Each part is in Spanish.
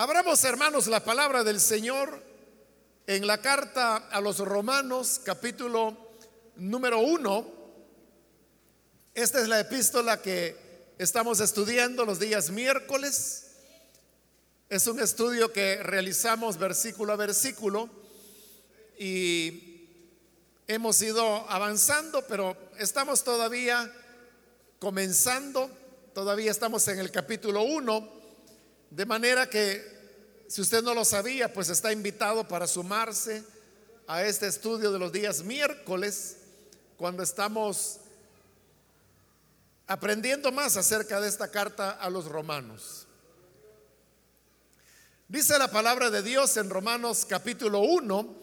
Abramos, hermanos, la palabra del Señor en la carta a los Romanos, capítulo número uno. Esta es la epístola que estamos estudiando los días miércoles. Es un estudio que realizamos versículo a versículo y hemos ido avanzando, pero estamos todavía comenzando, todavía estamos en el capítulo 1, de manera que si usted no lo sabía, pues está invitado para sumarse a este estudio de los días miércoles, cuando estamos aprendiendo más acerca de esta carta a los romanos. Dice la palabra de Dios en Romanos capítulo 1,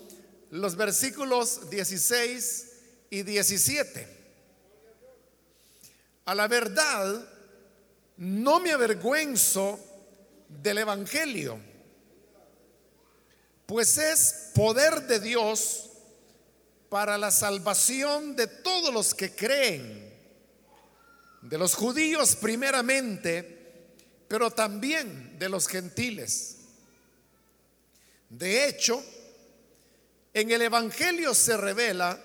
los versículos 16 y 17. A la verdad, no me avergüenzo del Evangelio, pues es poder de Dios para la salvación de todos los que creen, de los judíos primeramente, pero también de los gentiles. De hecho, en el Evangelio se revela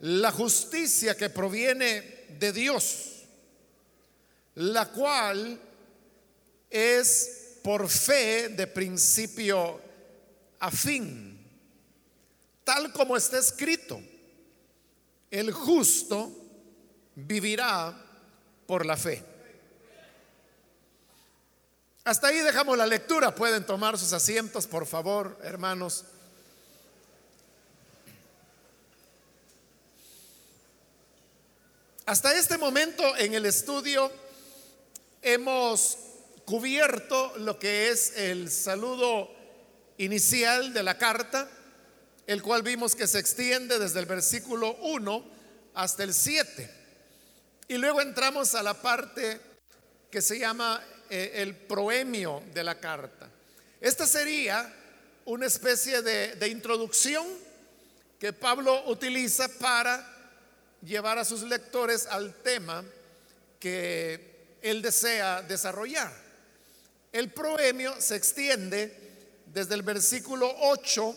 la justicia que proviene de Dios, la cual es por fe de principio a fin, tal como está escrito, el justo vivirá por la fe. Hasta ahí dejamos la lectura. Pueden tomar sus asientos, por favor, hermanos. Hasta este momento en el estudio hemos cubierto lo que es el saludo inicial de la carta, el cual vimos que se extiende desde el versículo 1 hasta el 7. Y luego entramos a la parte que se llama eh, el proemio de la carta. Esta sería una especie de, de introducción que Pablo utiliza para llevar a sus lectores al tema que él desea desarrollar. El proemio se extiende desde el versículo 8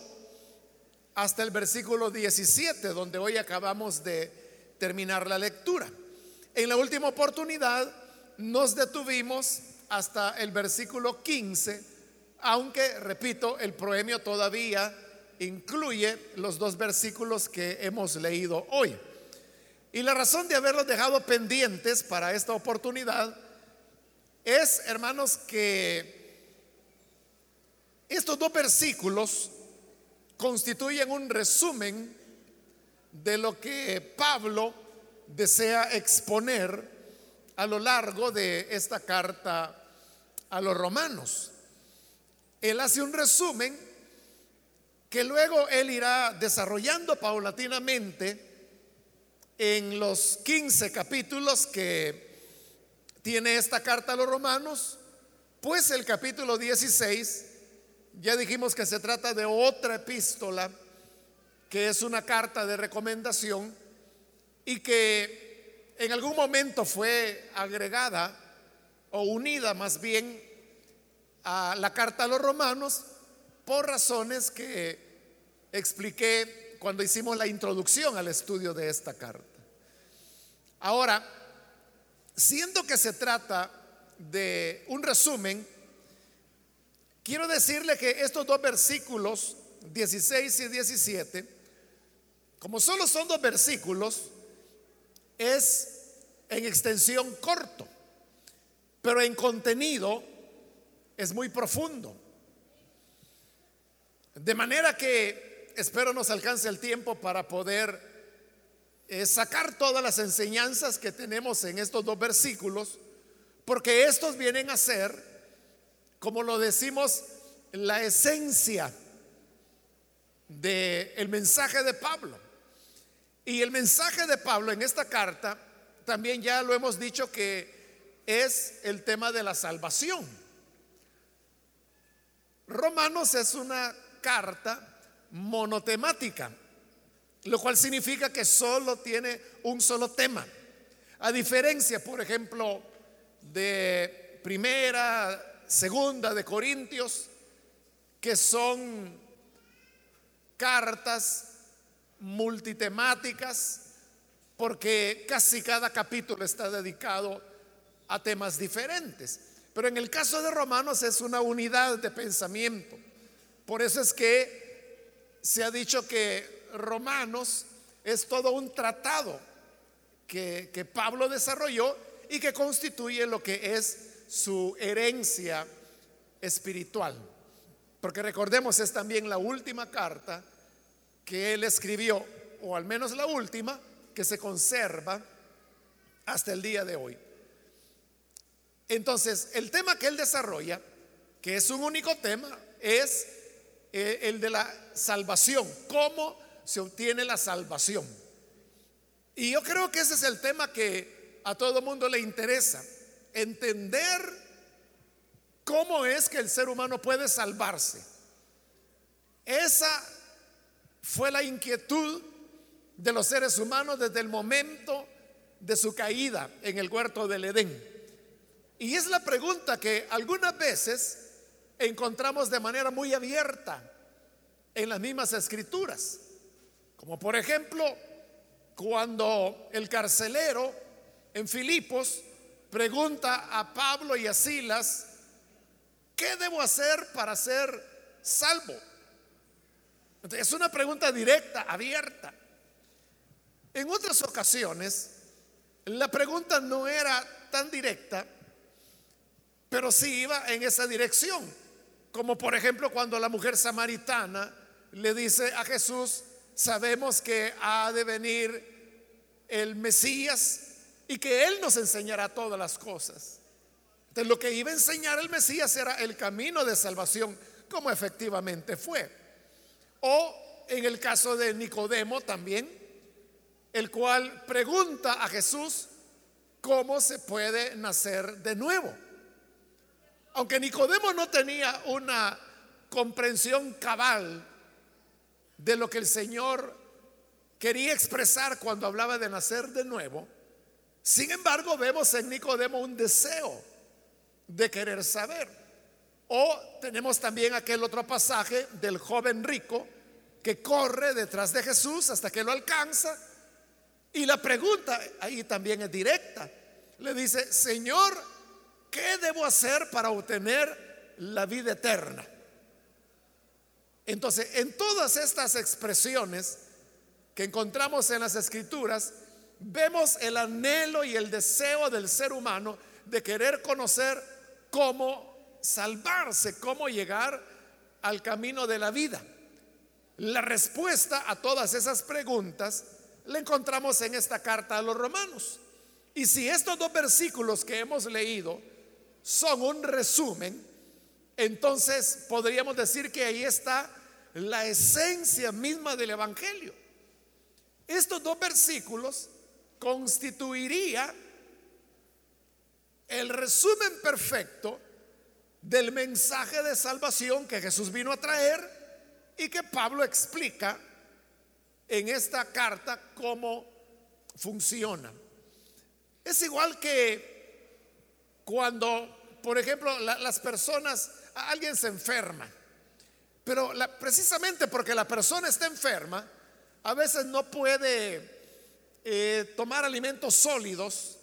hasta el versículo 17, donde hoy acabamos de terminar la lectura. En la última oportunidad nos detuvimos hasta el versículo 15, aunque, repito, el proemio todavía incluye los dos versículos que hemos leído hoy. Y la razón de haberlos dejado pendientes para esta oportunidad es, hermanos, que estos dos versículos constituyen un resumen de lo que Pablo desea exponer a lo largo de esta carta a los romanos. Él hace un resumen que luego él irá desarrollando paulatinamente en los 15 capítulos que tiene esta carta a los romanos, pues el capítulo 16, ya dijimos que se trata de otra epístola, que es una carta de recomendación y que en algún momento fue agregada o unida más bien a la carta a los romanos por razones que expliqué cuando hicimos la introducción al estudio de esta carta. Ahora, siendo que se trata de un resumen, quiero decirle que estos dos versículos, 16 y 17, como solo son dos versículos, es en extensión corto pero en contenido es muy profundo. De manera que espero nos alcance el tiempo para poder sacar todas las enseñanzas que tenemos en estos dos versículos, porque estos vienen a ser, como lo decimos, la esencia del mensaje de Pablo. Y el mensaje de Pablo en esta carta, también ya lo hemos dicho que es el tema de la salvación. Romanos es una carta monotemática, lo cual significa que solo tiene un solo tema. A diferencia, por ejemplo, de primera, segunda de Corintios, que son cartas multitemáticas, porque casi cada capítulo está dedicado a temas diferentes. Pero en el caso de Romanos es una unidad de pensamiento. Por eso es que se ha dicho que Romanos es todo un tratado que, Pablo desarrolló y que constituye lo que es su herencia espiritual. Porque recordemos, es también la última carta que él escribió, o al menos la última, que se conserva hasta el día de hoy. Entonces, el tema que él desarrolla, que es un único tema, es eh, el de la salvación, cómo se obtiene la salvación. Y yo creo que ese es el tema que a todo mundo le interesa, entender cómo es que el ser humano puede salvarse. Esa fue la inquietud de los seres humanos desde el momento de su caída en el huerto del Edén. Y es la pregunta que algunas veces encontramos de manera muy abierta en las mismas escrituras. Como por ejemplo, cuando el carcelero en Filipos pregunta a Pablo y a Silas, ¿qué debo hacer para ser salvo? es una pregunta directa, abierta. En otras ocasiones, la pregunta no era tan directa, pero sí iba en esa dirección. Como por ejemplo cuando la mujer samaritana le dice a Jesús, sabemos que ha de venir el Mesías y que Él nos enseñará todas las cosas. Entonces lo que iba a enseñar el Mesías era el camino de salvación, como efectivamente fue. O en el caso de Nicodemo también, el cual pregunta a Jesús cómo se puede nacer de nuevo. Aunque Nicodemo no tenía una comprensión cabal de lo que el Señor quería expresar cuando hablaba de nacer de nuevo, sin embargo vemos en Nicodemo un deseo de querer saber. O tenemos también aquel otro pasaje del joven rico que corre detrás de Jesús hasta que lo alcanza. Y la pregunta ahí también es directa. Le dice, Señor, ¿qué debo hacer para obtener la vida eterna? Entonces, en todas estas expresiones que encontramos en las escrituras, vemos el anhelo y el deseo del ser humano de querer conocer cómo salvarse, cómo llegar al camino de la vida. La respuesta a todas esas preguntas la encontramos en esta carta a los romanos. Y si estos dos versículos que hemos leído son un resumen, entonces podríamos decir que ahí está la esencia misma del Evangelio. Estos dos versículos constituiría el resumen perfecto del mensaje de salvación que Jesús vino a traer y que Pablo explica en esta carta cómo funciona. Es igual que cuando, por ejemplo, las personas, alguien se enferma, pero precisamente porque la persona está enferma, a veces no puede eh, tomar alimentos sólidos,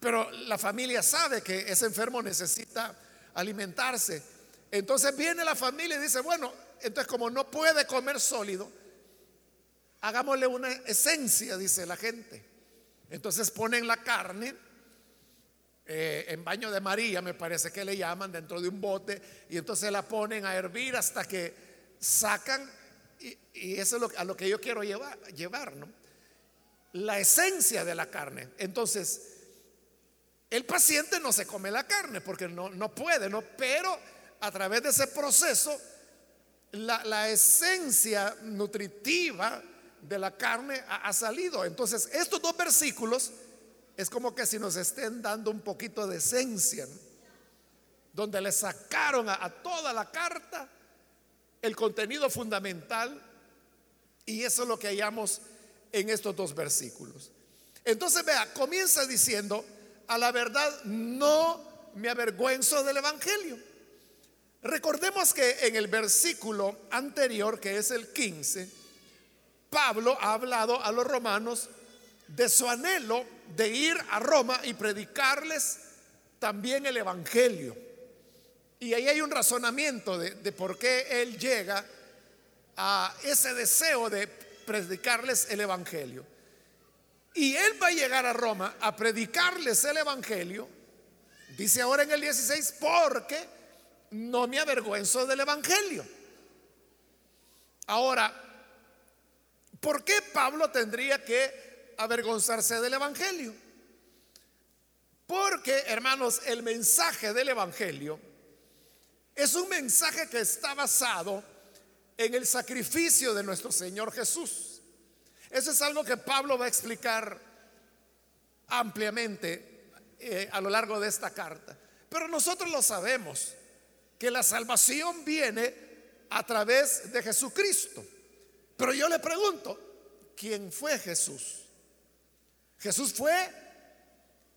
pero la familia sabe que ese enfermo necesita alimentarse. Entonces viene la familia y dice, bueno, entonces como no puede comer sólido, hagámosle una esencia, dice la gente. Entonces ponen la carne eh, en baño de María, me parece que le llaman, dentro de un bote, y entonces la ponen a hervir hasta que sacan, y, eso es a lo que yo quiero llevar, llevar, ¿no? La esencia de la carne. Entonces, el paciente no se come la carne porque no, no puede, ¿no? Pero a través de ese proceso, la, la esencia nutritiva de la carne ha, salido. Entonces, estos dos versículos es como que si nos estén dando un poquito de esencia, donde le sacaron a, toda la carta el contenido fundamental y eso es lo que hallamos en estos dos versículos. Entonces, vea, comienza diciendo, a la verdad no me avergüenzo del Evangelio. Recordemos que en el versículo anterior, que es el 15, Pablo ha hablado a los romanos de su anhelo de ir a Roma y predicarles también el Evangelio. Y ahí hay un razonamiento de, de por qué él llega a ese deseo de predicarles el Evangelio. Y él va a llegar a Roma a predicarles el Evangelio, dice ahora en el 16, porque no me avergüenzo del Evangelio. Ahora, ¿por qué Pablo tendría que avergonzarse del Evangelio? Porque, hermanos, el mensaje del Evangelio es un mensaje que está basado en el sacrificio de nuestro Señor Jesús. Eso es algo que Pablo va a explicar ampliamente eh, a lo largo de esta carta. Pero nosotros lo sabemos, que la salvación viene a través de Jesucristo. Pero yo le pregunto, ¿quién fue Jesús? Jesús fue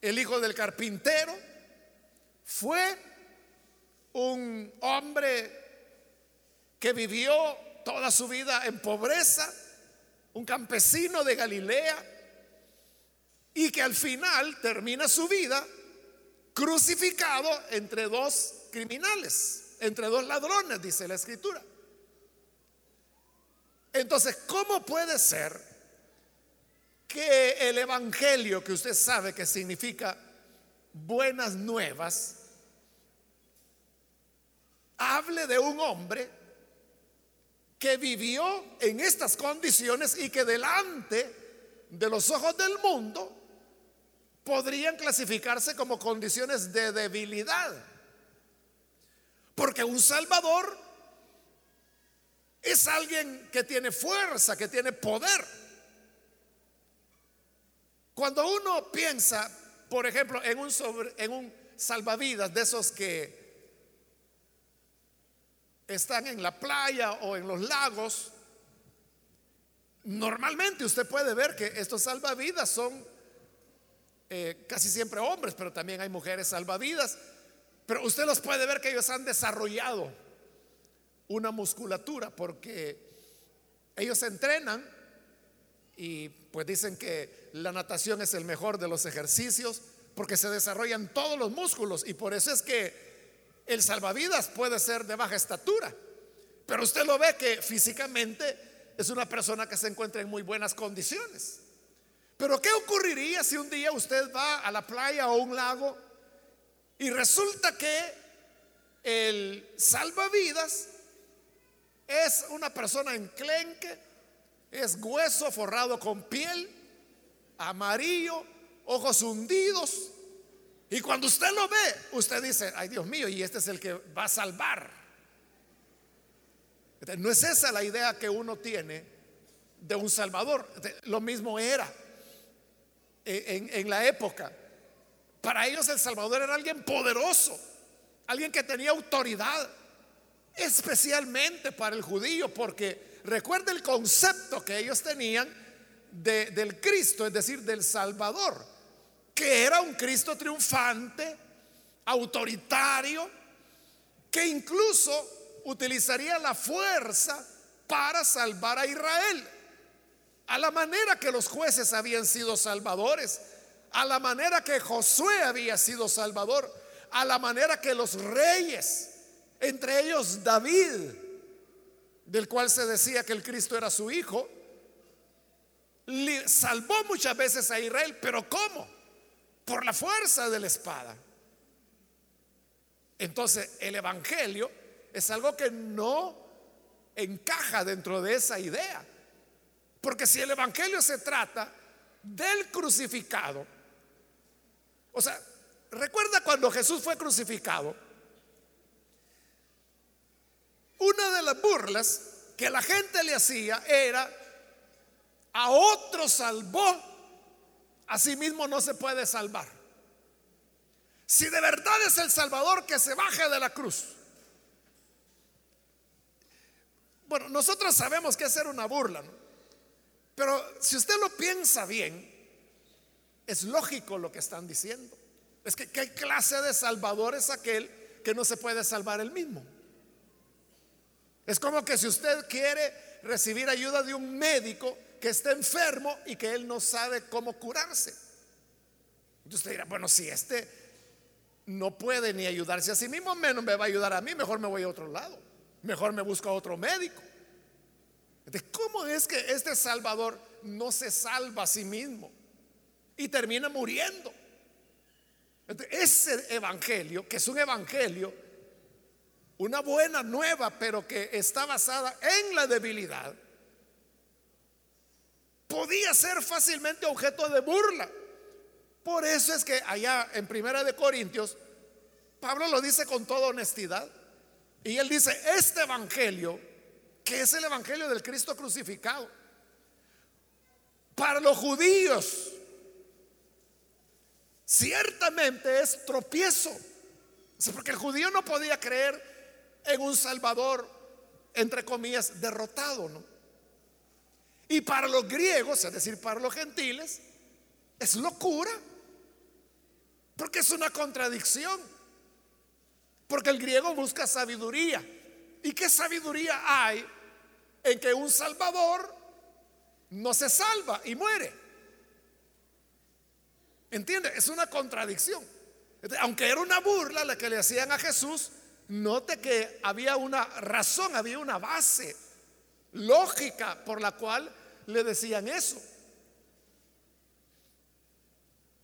el hijo del carpintero, fue un hombre que vivió toda su vida en pobreza, un campesino de Galilea, y que al final termina su vida crucificado entre dos criminales, entre dos ladrones, dice la escritura. Entonces, ¿cómo puede ser que el Evangelio, que usted sabe que significa buenas nuevas, hable de un hombre que vivió en estas condiciones y que delante de los ojos del mundo podrían clasificarse como condiciones de debilidad. Porque un Salvador es alguien que tiene fuerza, que tiene poder. Cuando uno piensa, por ejemplo, en un, en un salvavidas de esos que están en la playa o en los lagos, normalmente usted puede ver que estos salvavidas son eh, casi siempre hombres, pero también hay mujeres salvavidas. Pero usted los puede ver que ellos han desarrollado una musculatura porque ellos entrenan y pues dicen que la natación es el mejor de los ejercicios porque se desarrollan todos los músculos y por eso es que el salvavidas puede ser de baja estatura, pero usted lo ve que físicamente es una persona que se encuentra en muy buenas condiciones. Pero ¿qué ocurriría si un día usted va a la playa o un lago y resulta que el salvavidas es una persona enclenque, es hueso forrado con piel, amarillo, ojos hundidos, y cuando usted lo ve, usted dice, ay Dios mío, y este es el que va a salvar. No es esa la idea que uno tiene de un salvador. Lo mismo era en, en la época. Para ellos el salvador era alguien poderoso, alguien que tenía autoridad, especialmente para el judío, porque recuerda el concepto que ellos tenían del Cristo, es decir, del Salvador que era un Cristo triunfante, autoritario, que incluso utilizaría la fuerza para salvar a Israel, a la manera que los jueces habían sido salvadores, a la manera que Josué había sido salvador, a la manera que los reyes, entre ellos David, del cual se decía que el Cristo era su hijo, salvó muchas veces a Israel, pero ¿cómo? por la fuerza de la espada. Entonces el Evangelio es algo que no encaja dentro de esa idea. Porque si el Evangelio se trata del crucificado, o sea, recuerda cuando Jesús fue crucificado, una de las burlas que la gente le hacía era, a otro salvó mismo no se puede salvar. Si de verdad es el Salvador, que se baje de la cruz. Bueno, nosotros sabemos que hacer una burla, pero si usted lo piensa bien, es lógico lo que están diciendo. Es que qué clase de Salvador es aquel que no se puede salvar el mismo. Es como que si usted quiere recibir ayuda de un médico que está enfermo y que él no sabe cómo curarse. Entonces usted dirá, bueno, si este no puede ni ayudarse a sí mismo, menos me va a ayudar a mí, mejor me voy a otro lado, mejor me busco a otro médico. ¿cómo es que este Salvador no se salva a sí mismo y termina muriendo? ese evangelio, que es un evangelio, una buena nueva, pero que está basada en la debilidad, podía ser fácilmente objeto de burla. Por eso es que allá en Primera de Corintios, Pablo lo dice con toda honestidad. Y él dice, este evangelio, que es el evangelio del Cristo crucificado, para los judíos, ciertamente es tropiezo. Porque el judío no podía creer en un Salvador, entre comillas, derrotado, ¿no? Y para los griegos, es decir, para los gentiles, es locura. Porque es una contradicción. Porque el griego busca sabiduría. ¿Y qué sabiduría hay en que un salvador no se salva y muere? ¿Entiende? Es una contradicción. Aunque era una burla la que le hacían a Jesús, note que había una razón, había una base lógica por la cual le decían eso.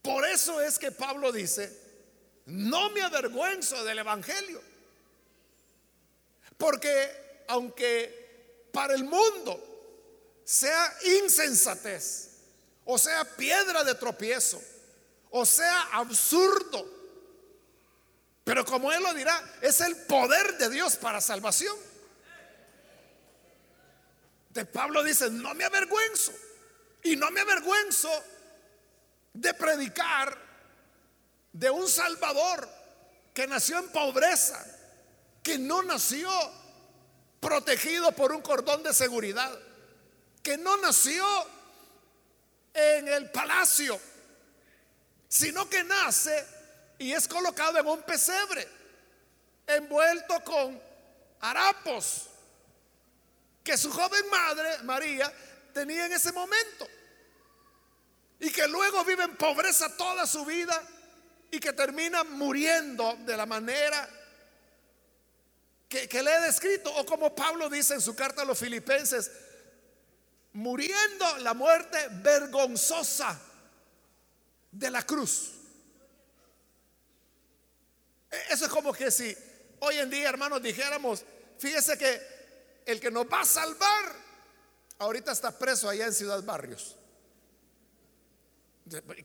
Por eso es que Pablo dice, no me avergüenzo del Evangelio. Porque aunque para el mundo sea insensatez, o sea piedra de tropiezo, o sea absurdo, pero como él lo dirá, es el poder de Dios para salvación. De Pablo dice, no me avergüenzo. Y no me avergüenzo de predicar de un Salvador que nació en pobreza, que no nació protegido por un cordón de seguridad, que no nació en el palacio, sino que nace y es colocado en un pesebre, envuelto con harapos, que su joven madre, María, tenía en ese momento. Y que luego vive en pobreza toda su vida y que termina muriendo de la manera que, que le he descrito. O como Pablo dice en su carta a los filipenses, muriendo la muerte vergonzosa de la cruz. Eso es como que si hoy en día, hermanos, dijéramos, fíjese que el que nos va a salvar, ahorita está preso allá en Ciudad Barrios.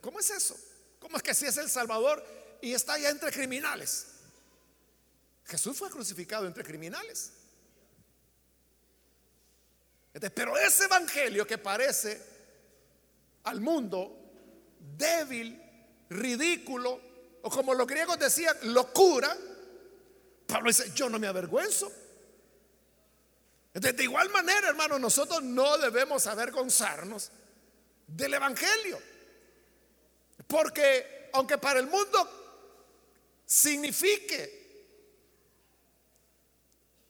¿Cómo es eso? ¿Cómo es que si es el Salvador y está allá entre criminales? Jesús fue crucificado entre criminales. Pero ese evangelio que parece al mundo débil, ridículo, o como los griegos decían, locura, Pablo dice, yo no me avergüenzo. De igual manera, hermano, nosotros no debemos avergonzarnos del Evangelio. Porque aunque para el mundo signifique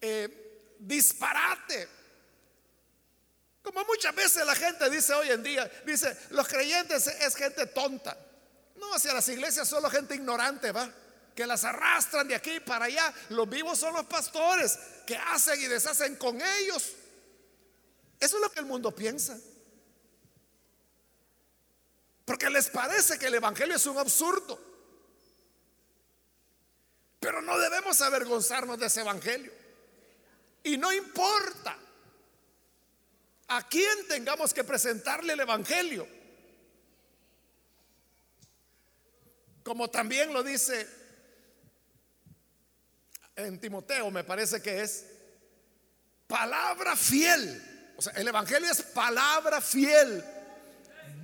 eh, disparate, como muchas veces la gente dice hoy en día, dice, los creyentes es gente tonta. No, hacia las iglesias solo gente ignorante, va que las arrastran de aquí para allá. Los vivos son los pastores que hacen y deshacen con ellos. Eso es lo que el mundo piensa. Porque les parece que el Evangelio es un absurdo. Pero no debemos avergonzarnos de ese Evangelio. Y no importa a quién tengamos que presentarle el Evangelio. Como también lo dice en Timoteo, me parece que es palabra fiel. O sea, el Evangelio es palabra fiel,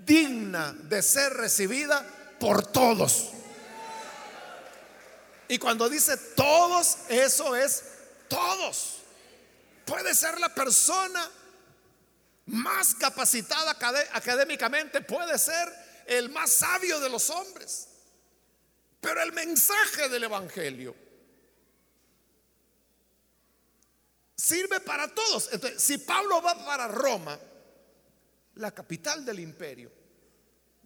digna de ser recibida por todos. Y cuando dice todos, eso es todos. Puede ser la persona más capacitada académicamente, puede ser el más sabio de los hombres. Pero el mensaje del Evangelio sirve para todos. Entonces, si Pablo va para Roma, la capital del imperio,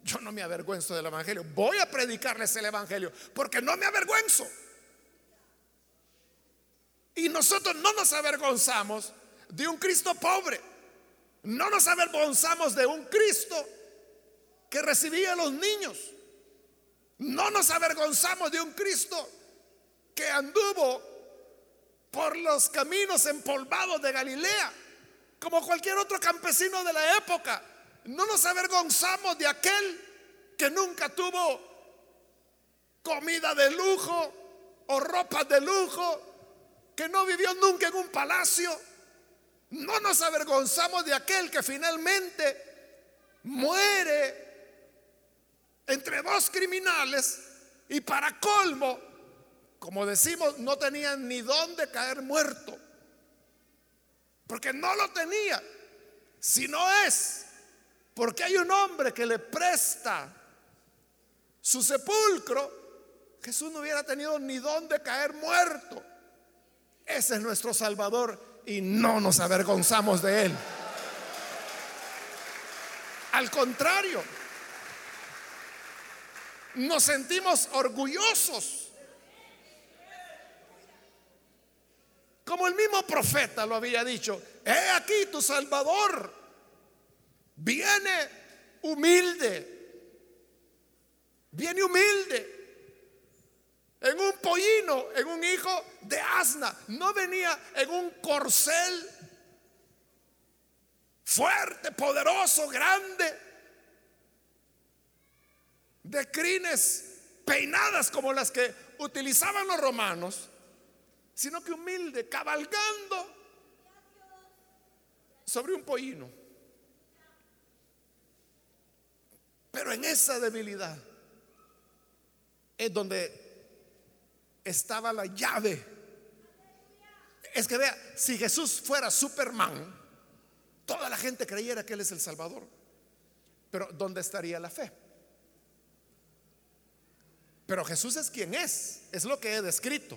yo no me avergüenzo del Evangelio. Voy a predicarles el Evangelio porque no me avergüenzo. Y nosotros no nos avergonzamos de un Cristo pobre. No nos avergonzamos de un Cristo que recibía a los niños. No nos avergonzamos de un Cristo que anduvo por los caminos empolvados de Galilea, como cualquier otro campesino de la época. No nos avergonzamos de aquel que nunca tuvo comida de lujo o ropa de lujo, que no vivió nunca en un palacio. No nos avergonzamos de aquel que finalmente muere entre dos criminales y para colmo, como decimos, no tenían ni dónde caer muerto. Porque no lo tenía. Si no es porque hay un hombre que le presta su sepulcro, Jesús no hubiera tenido ni dónde caer muerto. Ese es nuestro Salvador y no nos avergonzamos de él. Al contrario, nos sentimos orgullosos. Como el mismo profeta lo había dicho, he aquí tu Salvador viene humilde, viene humilde. En un pollino, en un hijo de asna. No venía en un corcel fuerte, poderoso, grande de crines peinadas como las que utilizaban los romanos, sino que humilde, cabalgando sobre un pollino. Pero en esa debilidad es donde estaba la llave. Es que vea, si Jesús fuera Superman, toda la gente creyera que Él es el Salvador. Pero ¿dónde estaría la fe? Pero Jesús es quien es, es lo que he descrito.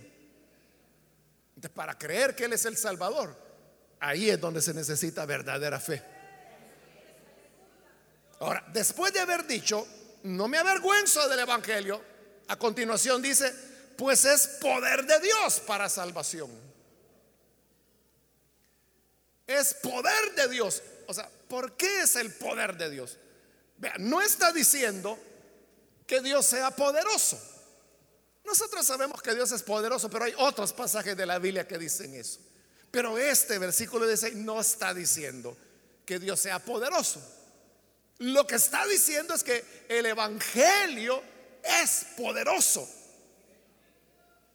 para creer que Él es el Salvador, ahí es donde se necesita verdadera fe. Ahora, después de haber dicho, no me avergüenzo del Evangelio, a continuación dice, pues es poder de Dios para salvación. Es poder de Dios. O sea, ¿por qué es el poder de Dios? Vea, no está diciendo que Dios sea poderoso. Nosotros sabemos que Dios es poderoso, pero hay otros pasajes de la Biblia que dicen eso. Pero este versículo dice, no está diciendo que Dios sea poderoso. Lo que está diciendo es que el Evangelio es poderoso.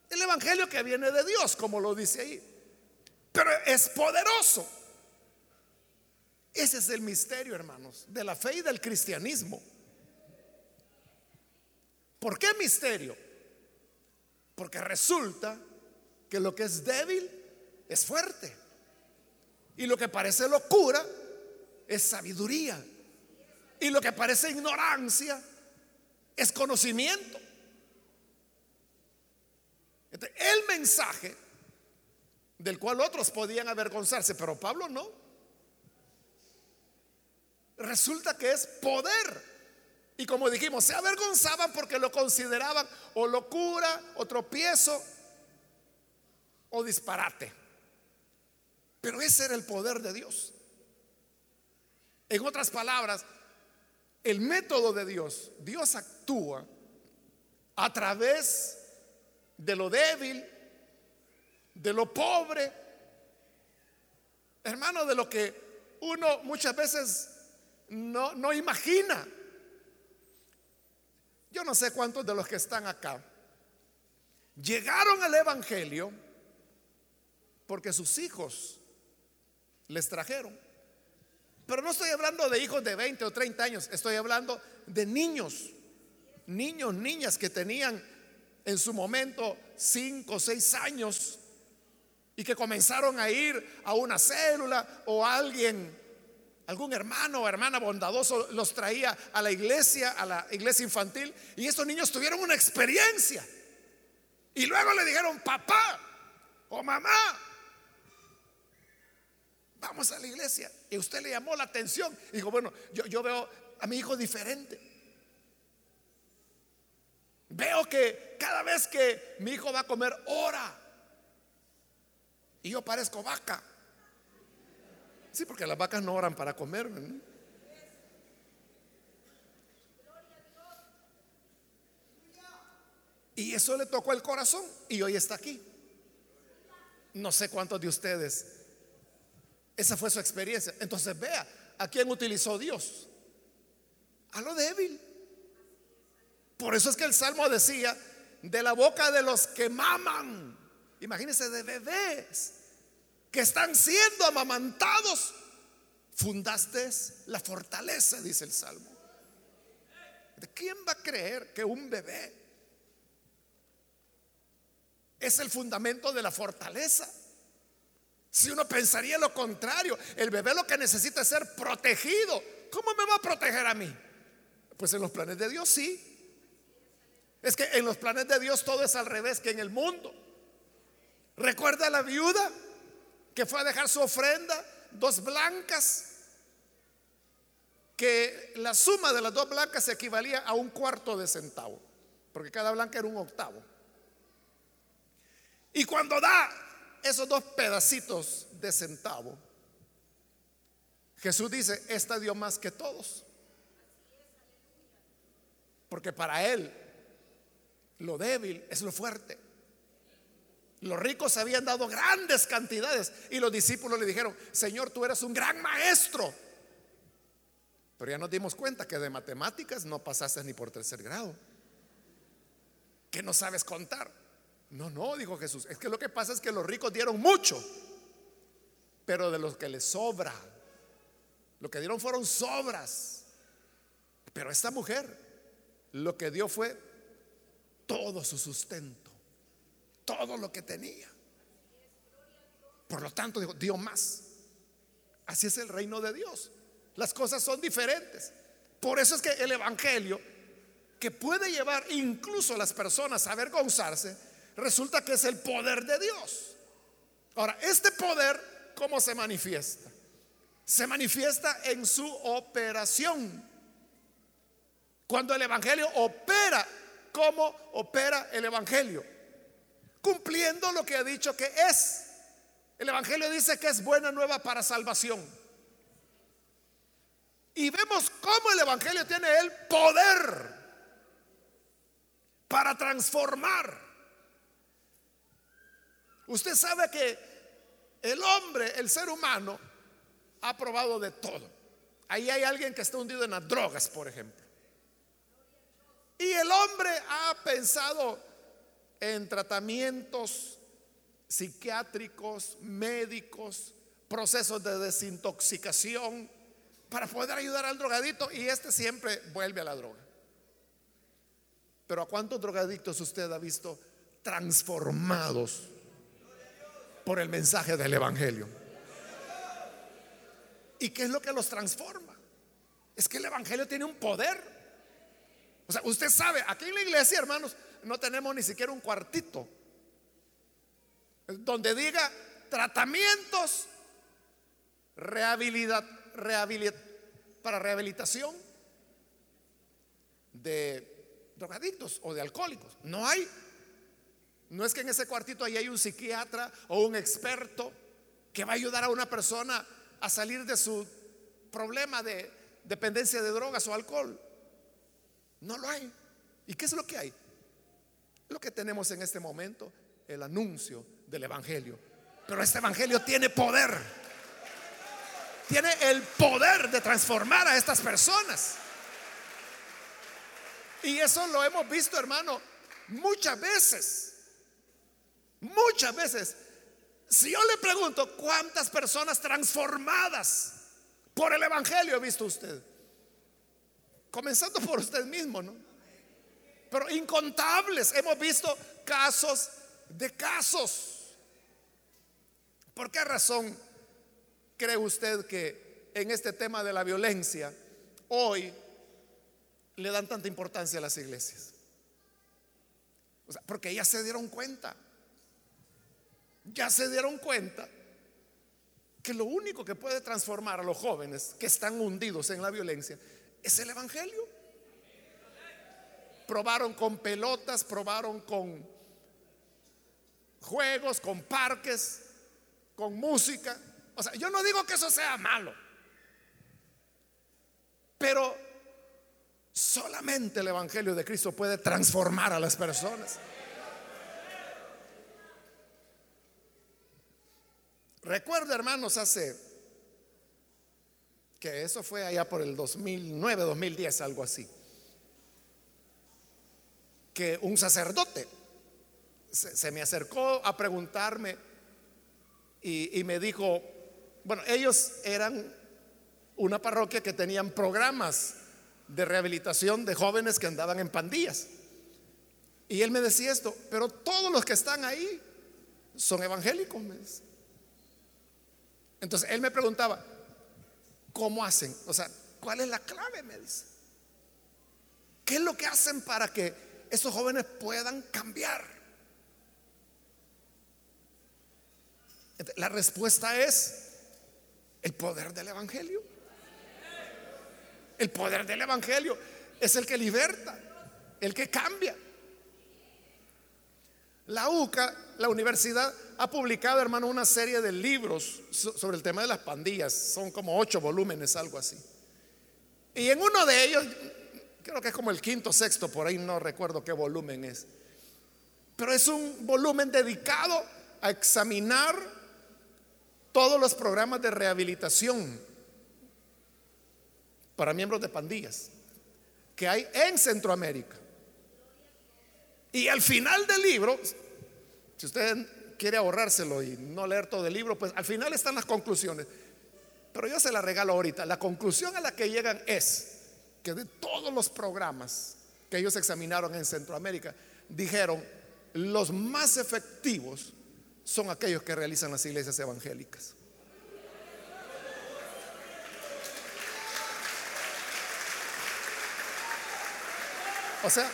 El Evangelio que viene de Dios, como lo dice ahí. Pero es poderoso. Ese es el misterio, hermanos, de la fe y del cristianismo. ¿Por qué misterio? Porque resulta que lo que es débil es fuerte. Y lo que parece locura es sabiduría. Y lo que parece ignorancia es conocimiento. el mensaje del cual otros podían avergonzarse, pero Pablo no. Resulta que es poder y como dijimos, se avergonzaban porque lo consideraban o locura, o tropiezo, o disparate. Pero ese era el poder de Dios. En otras palabras, el método de Dios, Dios actúa a través de lo débil, de lo pobre, hermano, de lo que uno muchas veces no, no imagina. Yo no sé cuántos de los que están acá llegaron al Evangelio porque sus hijos les trajeron. Pero no estoy hablando de hijos de 20 o 30 años, estoy hablando de niños, niños, niñas que tenían en su momento 5 o 6 años y que comenzaron a ir a una célula o alguien algún hermano o hermana bondadoso los traía a la iglesia, a la iglesia infantil, y estos niños tuvieron una experiencia. Y luego le dijeron, papá o mamá, vamos a la iglesia. Y usted le llamó la atención. Y dijo, bueno, yo, yo veo a mi hijo diferente. Veo que cada vez que mi hijo va a comer, ora. Y yo parezco vaca. Sí, porque las vacas no oran para comer. Y eso le tocó el corazón y hoy está aquí. No sé cuántos de ustedes. Esa fue su experiencia. Entonces vea, ¿a quién utilizó Dios? A lo débil. Por eso es que el Salmo decía, de la boca de los que maman, imagínense de bebés que están siendo amamantados, fundaste la fortaleza, dice el Salmo. ¿De quién va a creer que un bebé es el fundamento de la fortaleza. Si uno pensaría lo contrario, el bebé lo que necesita es ser protegido. ¿Cómo me va a proteger a mí? Pues en los planes de Dios sí. Es que en los planes de Dios todo es al revés que en el mundo. Recuerda a la viuda que fue a dejar su ofrenda, dos blancas, que la suma de las dos blancas equivalía a un cuarto de centavo, porque cada blanca era un octavo. Y cuando da esos dos pedacitos de centavo, Jesús dice, esta dio más que todos. Porque para él lo débil es lo fuerte. Los ricos habían dado grandes cantidades y los discípulos le dijeron, Señor, tú eres un gran maestro. Pero ya nos dimos cuenta que de matemáticas no pasaste ni por tercer grado, que no sabes contar. No, no, dijo Jesús. Es que lo que pasa es que los ricos dieron mucho, pero de los que les sobra, lo que dieron fueron sobras. Pero esta mujer lo que dio fue todo su sustento, todo lo que tenía. Por lo tanto, dijo, dio más. Así es el reino de Dios. Las cosas son diferentes. Por eso es que el Evangelio, que puede llevar incluso a las personas a avergonzarse, resulta que es el poder de Dios. Ahora, este poder, ¿cómo se manifiesta? Se manifiesta en su operación. Cuando el Evangelio opera, ¿cómo opera el Evangelio? Cumpliendo lo que ha dicho que es. El Evangelio dice que es buena nueva para salvación. Y vemos cómo el Evangelio tiene el poder para transformar Usted sabe que el hombre, el ser humano, ha probado de todo. Ahí hay alguien que está hundido en las drogas, por ejemplo. Y el hombre ha pensado en tratamientos psiquiátricos, médicos, procesos de desintoxicación para poder ayudar al drogadito y este siempre vuelve a la droga. Pero ¿a cuántos drogadictos usted ha visto transformados por el mensaje del Evangelio. ¿Y qué es lo que los transforma? Es que el Evangelio tiene un poder. O sea, usted sabe, aquí en la iglesia, hermanos, no tenemos ni siquiera un cuartito donde diga tratamientos para rehabilitación de drogadictos o de alcohólicos. No hay. No es que en ese cuartito ahí un psiquiatra o un experto que va a ayudar a una persona a salir de su problema de dependencia de drogas o alcohol. No lo hay. ¿Y qué es lo que hay? Lo que tenemos en este momento, el anuncio del Evangelio. Pero este Evangelio tiene poder. Tiene el poder de transformar a estas personas. Y eso lo hemos visto, hermano, muchas veces. Muchas veces, si yo le pregunto cuántas personas transformadas por el Evangelio ha visto usted, comenzando por usted mismo, ¿no? Pero incontables, hemos visto casos de casos. ¿Por qué razón cree usted que en este tema de la violencia hoy le dan tanta importancia a las iglesias? O sea, porque ellas se dieron cuenta ya se dieron cuenta que lo único que puede transformar a los jóvenes que están hundidos en la violencia es el Evangelio. Probaron con pelotas, probaron con juegos, con parques, con música. O sea, yo no digo que eso sea malo, pero solamente el Evangelio de Cristo puede transformar a las personas. Recuerdo, hermanos, hace que eso fue allá por el 2009, 2010, algo así, que un sacerdote se, me acercó a preguntarme y, y me dijo, bueno, ellos eran una parroquia que tenían programas de rehabilitación de jóvenes que andaban en pandillas. Y él me decía esto, pero todos los que están ahí son evangélicos. Entonces él me preguntaba, ¿cómo hacen? O sea, ¿cuál es la clave? Me dice. ¿Qué es lo que hacen para que esos jóvenes puedan cambiar? La respuesta es el poder del Evangelio. El poder del Evangelio es el que liberta, el que cambia. La UCA, la universidad, ha publicado, hermano, una serie de libros sobre el tema de las pandillas. Son como ocho volúmenes, algo así. Y en uno de ellos, creo que es como el quinto, sexto, por ahí no recuerdo qué volumen es. Pero es un volumen dedicado a examinar todos los programas de rehabilitación para miembros de pandillas que hay en Centroamérica. Y al final del libro, si usted quiere ahorrárselo y no leer todo el libro, pues al final están las conclusiones. Pero yo se la regalo ahorita. La conclusión a la que llegan es que de todos los programas que ellos examinaron en Centroamérica, dijeron, los más efectivos son aquellos que realizan las iglesias evangélicas. O sea,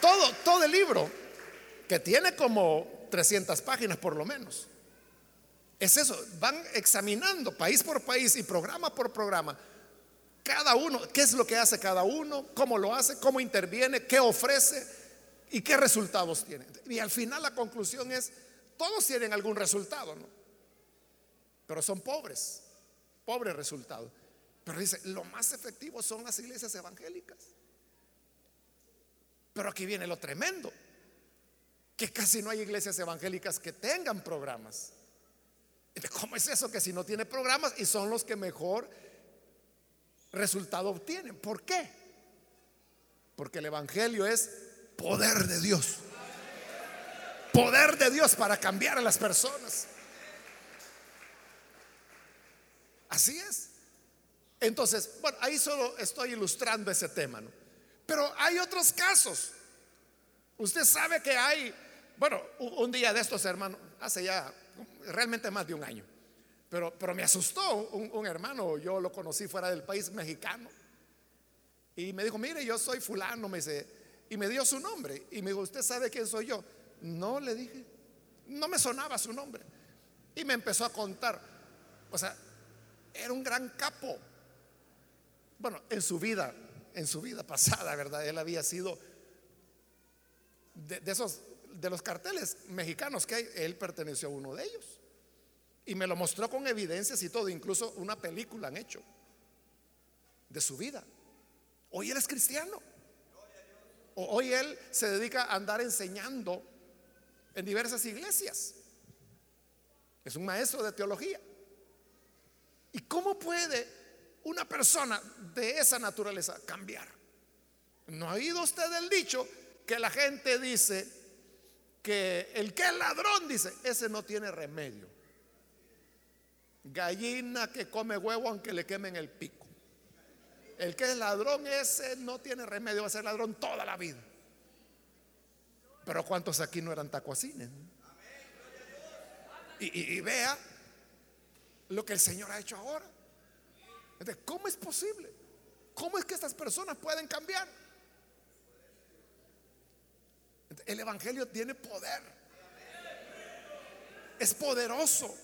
todo, todo el libro, que tiene como 300 páginas por lo menos, es eso, van examinando país por país y programa por programa, cada uno, qué es lo que hace cada uno, cómo lo hace, cómo interviene, qué ofrece y qué resultados tiene. Y al final la conclusión es, todos tienen algún resultado, ¿no? Pero son pobres, pobres resultados. Pero dice, lo más efectivo son las iglesias evangélicas. Pero aquí viene lo tremendo, que casi no hay iglesias evangélicas que tengan programas. ¿Cómo es eso que si no tiene programas y son los que mejor resultado obtienen? ¿Por qué? Porque el Evangelio es poder de Dios. Poder de Dios para cambiar a las personas. Así es. Entonces, bueno, ahí solo estoy ilustrando ese tema, ¿no? Pero hay otros casos. Usted sabe que hay, bueno, un día de estos hermanos, hace ya realmente más de un año, pero, pero me asustó un, hermano, yo lo conocí fuera del país mexicano, y me dijo, mire, yo soy fulano, me dice, y me dio su nombre, y me dijo, ¿usted sabe quién soy yo? No, le dije, no me sonaba su nombre, y me empezó a contar, o sea, era un gran capo, bueno, en su vida en su vida pasada, ¿verdad? Él había sido de, esos, de los carteles mexicanos que hay, él perteneció a uno de ellos. Y me lo mostró con evidencias y todo, incluso una película han hecho de su vida. Hoy él es cristiano. Hoy él se dedica a andar enseñando en diversas iglesias. Es un maestro de teología. ¿Y cómo puede una persona de esa naturaleza cambiar. ¿No ha oído usted el dicho que la gente dice que el que es ladrón dice, ese no tiene remedio? Gallina que come huevo aunque le quemen el pico. El que es ladrón, ese no tiene remedio, va a ser ladrón toda la vida. Pero ¿cuántos aquí no eran tacuacines? y vea lo que el Señor ha hecho ahora. ¿Cómo es posible? ¿Cómo es que estas personas pueden cambiar? El Evangelio tiene poder. Es poderoso.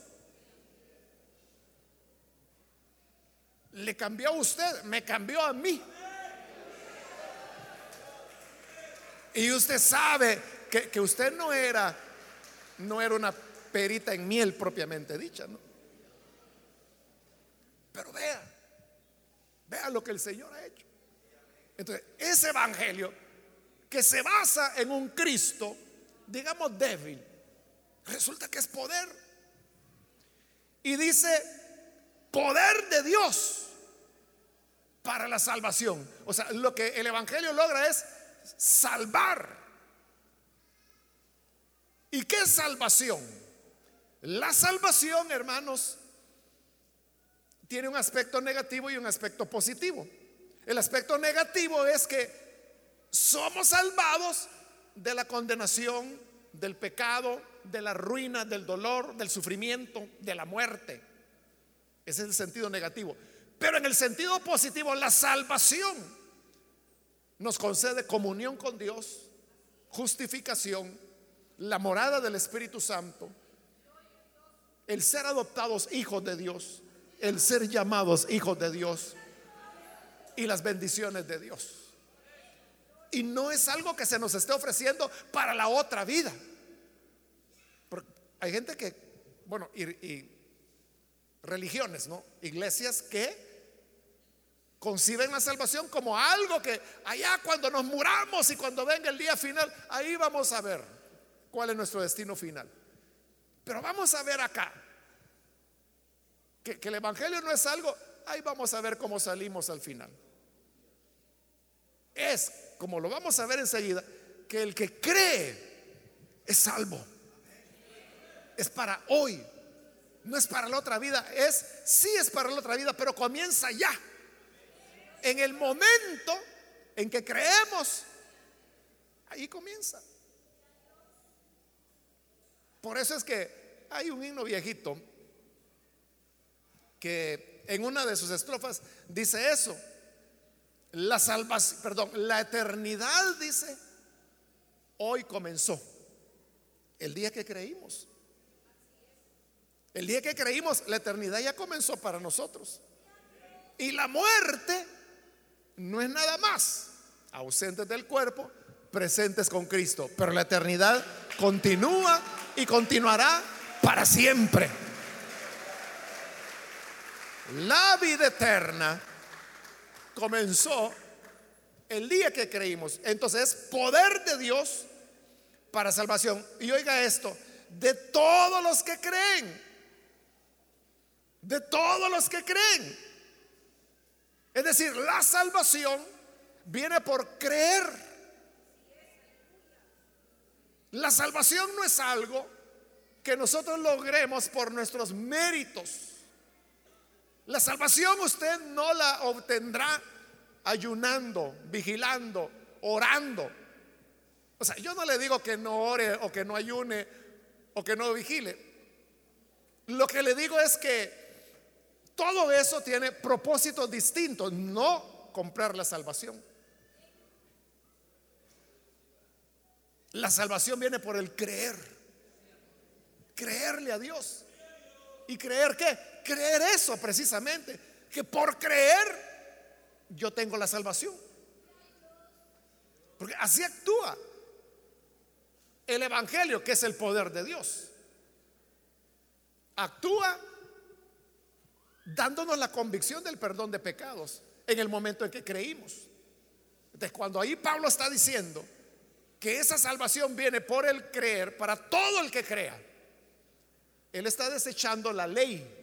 Le cambió a usted, me cambió a mí. Y usted sabe que, que usted no era, no era una perita en miel propiamente dicha, ¿no? Pero vea, vea lo que el Señor ha hecho. Entonces, ese evangelio que se basa en un Cristo, digamos débil, resulta que es poder. Y dice, poder de Dios para la salvación. O sea, lo que el Evangelio logra es salvar. ¿Y qué es salvación? La salvación, hermanos, tiene un aspecto negativo y un aspecto positivo. El aspecto negativo es que somos salvados de la condenación, del pecado, de la ruina, del dolor, del sufrimiento, de la muerte. Ese es el sentido negativo. Pero en el sentido positivo, la salvación nos concede comunión con Dios, justificación, la morada del Espíritu Santo, el ser adoptados hijos de Dios, el ser llamados hijos de Dios y las bendiciones de Dios. Y no es algo que se nos esté ofreciendo para la otra vida. hay gente que, bueno, y, religiones, ¿no? Iglesias que conciben la salvación como algo que allá cuando nos muramos y cuando venga el día final, ahí vamos a ver cuál es nuestro destino final. Pero vamos a ver acá que, el Evangelio no es algo, ahí vamos a ver cómo salimos al final. Es como lo vamos a ver enseguida, que el que cree es salvo. Es para hoy, no es para la otra vida, es sí es para la otra vida, pero comienza ya. En el momento en que creemos, ahí comienza. Por eso es que hay un himno viejito que en una de sus estrofas dice eso. La salvación, perdón, la eternidad dice, hoy comenzó. El día que creímos. El día que creímos, la eternidad ya comenzó para nosotros. Y la muerte no es nada más. Ausentes del cuerpo, presentes con Cristo. Pero la eternidad continúa y continuará para siempre. La vida eterna comenzó el día que creímos. Entonces, poder de Dios para salvación. Y oiga esto, de todos los que creen, de todos los que creen. Es decir, la salvación viene por creer. La salvación no es algo que nosotros logremos por nuestros méritos. La salvación usted no la obtendrá ayunando, vigilando, orando. O sea, yo no le digo que no ore o que no ayune o que no vigile. Lo que le digo es que todo eso tiene propósitos distintos, no comprar la salvación. La salvación viene por el creer. Creerle a Dios. ¿Y creer qué? Creer eso precisamente. Que por creer yo tengo la salvación. Porque así actúa el Evangelio, que es el poder de Dios. Actúa dándonos la convicción del perdón de pecados en el momento en que creímos. Entonces, cuando ahí Pablo está diciendo que esa salvación viene por el creer para todo el que crea, él está desechando la ley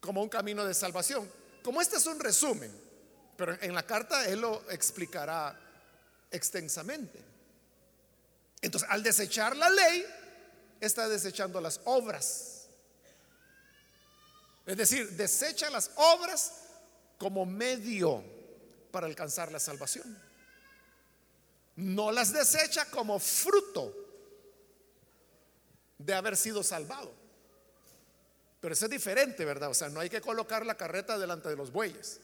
como un camino de salvación. Como este es un resumen, pero en la carta Él lo explicará extensamente. Entonces, al desechar la ley, está desechando las obras. Es decir, desecha las obras como medio para alcanzar la salvación. No las desecha como fruto de haber sido salvado. Pero eso es diferente, ¿verdad? O sea, no hay que colocar la carreta delante de los bueyes.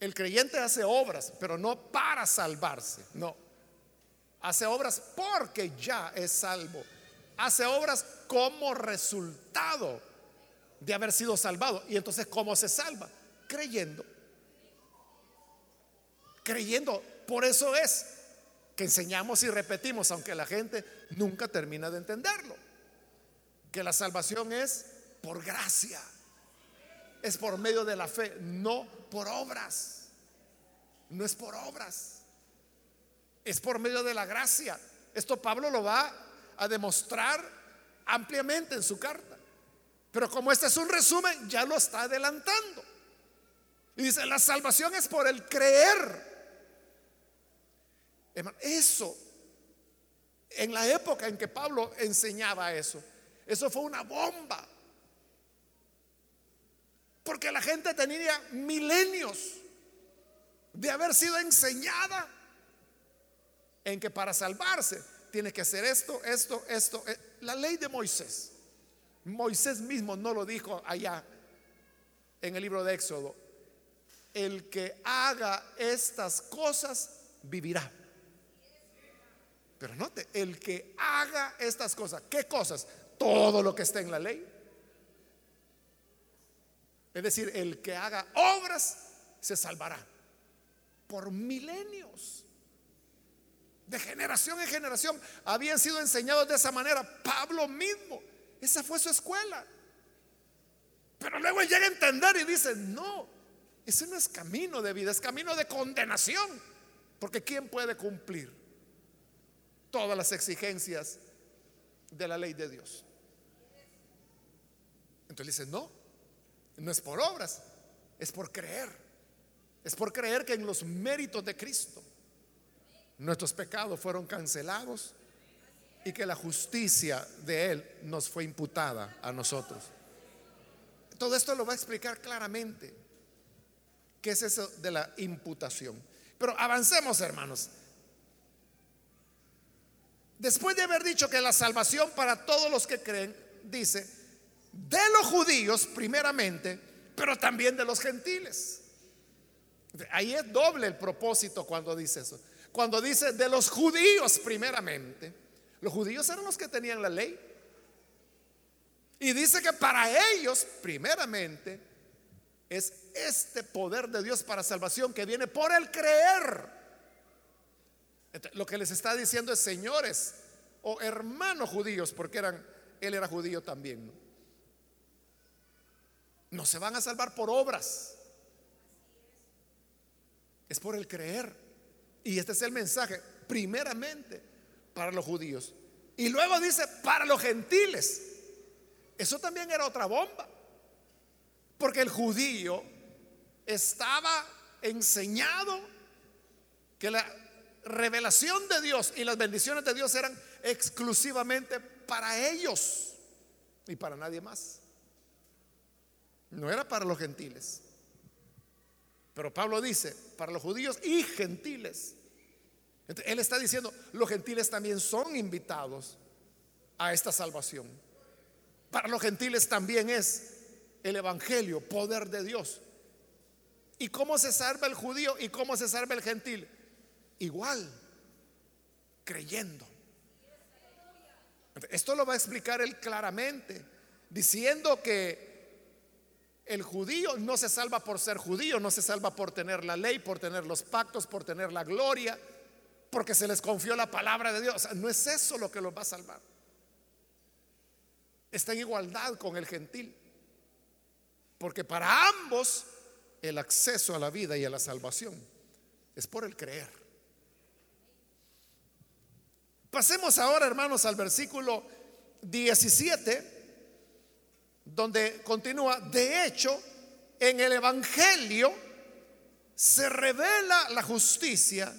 El creyente hace obras, pero no para salvarse, no. Hace obras porque ya es salvo. Hace obras como resultado de haber sido salvado. Y entonces, ¿cómo se salva? Creyendo. Creyendo. Por eso es que enseñamos y repetimos, aunque la gente nunca termina de entenderlo, que la salvación es por gracia, es por medio de la fe, no por obras, no es por obras, es por medio de la gracia. Esto Pablo lo va a demostrar ampliamente en su carta. Pero como este es un resumen, ya lo está adelantando. Y dice, la salvación es por el creer eso, en la época en que Pablo enseñaba eso, eso fue una bomba. Porque la gente tenía milenios de haber sido enseñada en que para salvarse tiene que hacer esto, esto, esto. Eh, la ley de Moisés. Moisés mismo no lo dijo allá en el libro de Éxodo. El que haga estas cosas vivirá. Pero note, el que haga estas cosas, ¿qué cosas? Todo lo que está en la ley. Es decir, el que haga obras se salvará por milenios. De generación en generación habían sido enseñados de esa manera. Pablo mismo, esa fue su escuela. Pero luego llega a entender y dice, no, ese no es camino de vida, es camino de condenación. Porque ¿quién puede cumplir? todas las exigencias de la ley de Dios. Entonces dice, no, no es por obras, es por creer. Es por creer que en los méritos de Cristo nuestros pecados fueron cancelados y que la justicia de Él nos fue imputada a nosotros. Todo esto lo va a explicar claramente. ¿Qué es eso de la imputación? Pero avancemos, hermanos. Después de haber dicho que la salvación para todos los que creen, dice, de los judíos primeramente, pero también de los gentiles. Ahí es doble el propósito cuando dice eso. Cuando dice de los judíos primeramente, los judíos eran los que tenían la ley. Y dice que para ellos primeramente es este poder de Dios para salvación que viene por el creer lo que les está diciendo es señores o hermanos judíos, porque eran, él era judío también. ¿no? no se van a salvar por obras, es por el creer. Y este es el mensaje, primeramente para los judíos. Y luego dice, para los gentiles. Eso también era otra bomba. Porque el judío estaba enseñado que la revelación de Dios y las bendiciones de Dios eran exclusivamente para ellos y para nadie más. No era para los gentiles. Pero Pablo dice, para los judíos y gentiles. él está diciendo, los gentiles también son invitados a esta salvación. Para los gentiles también es el Evangelio, poder de Dios. ¿Y cómo se salva el judío y cómo se salva el gentil? igual, creyendo. Esto lo va a explicar él claramente, diciendo que el judío no se salva por ser judío, no se salva por tener la ley, por tener los pactos, por tener la gloria, porque se les confió la palabra de Dios. no es eso lo que los va a salvar. Está en igualdad con el gentil. Porque para ambos el acceso a la vida y a la salvación es por el creer. Pasemos ahora, hermanos, al versículo 17, donde continúa, de hecho, en el Evangelio se revela la justicia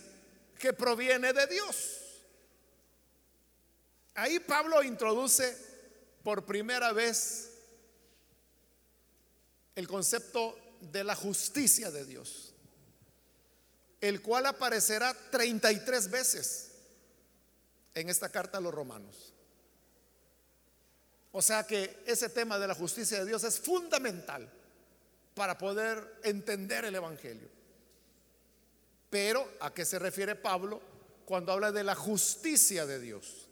que proviene de Dios. Ahí Pablo introduce por primera vez el concepto de la justicia de Dios, el cual aparecerá 33 veces en esta carta a los romanos. O sea que ese tema de la justicia de Dios es fundamental para poder entender el Evangelio. Pero ¿a qué se refiere Pablo cuando habla de la justicia de Dios?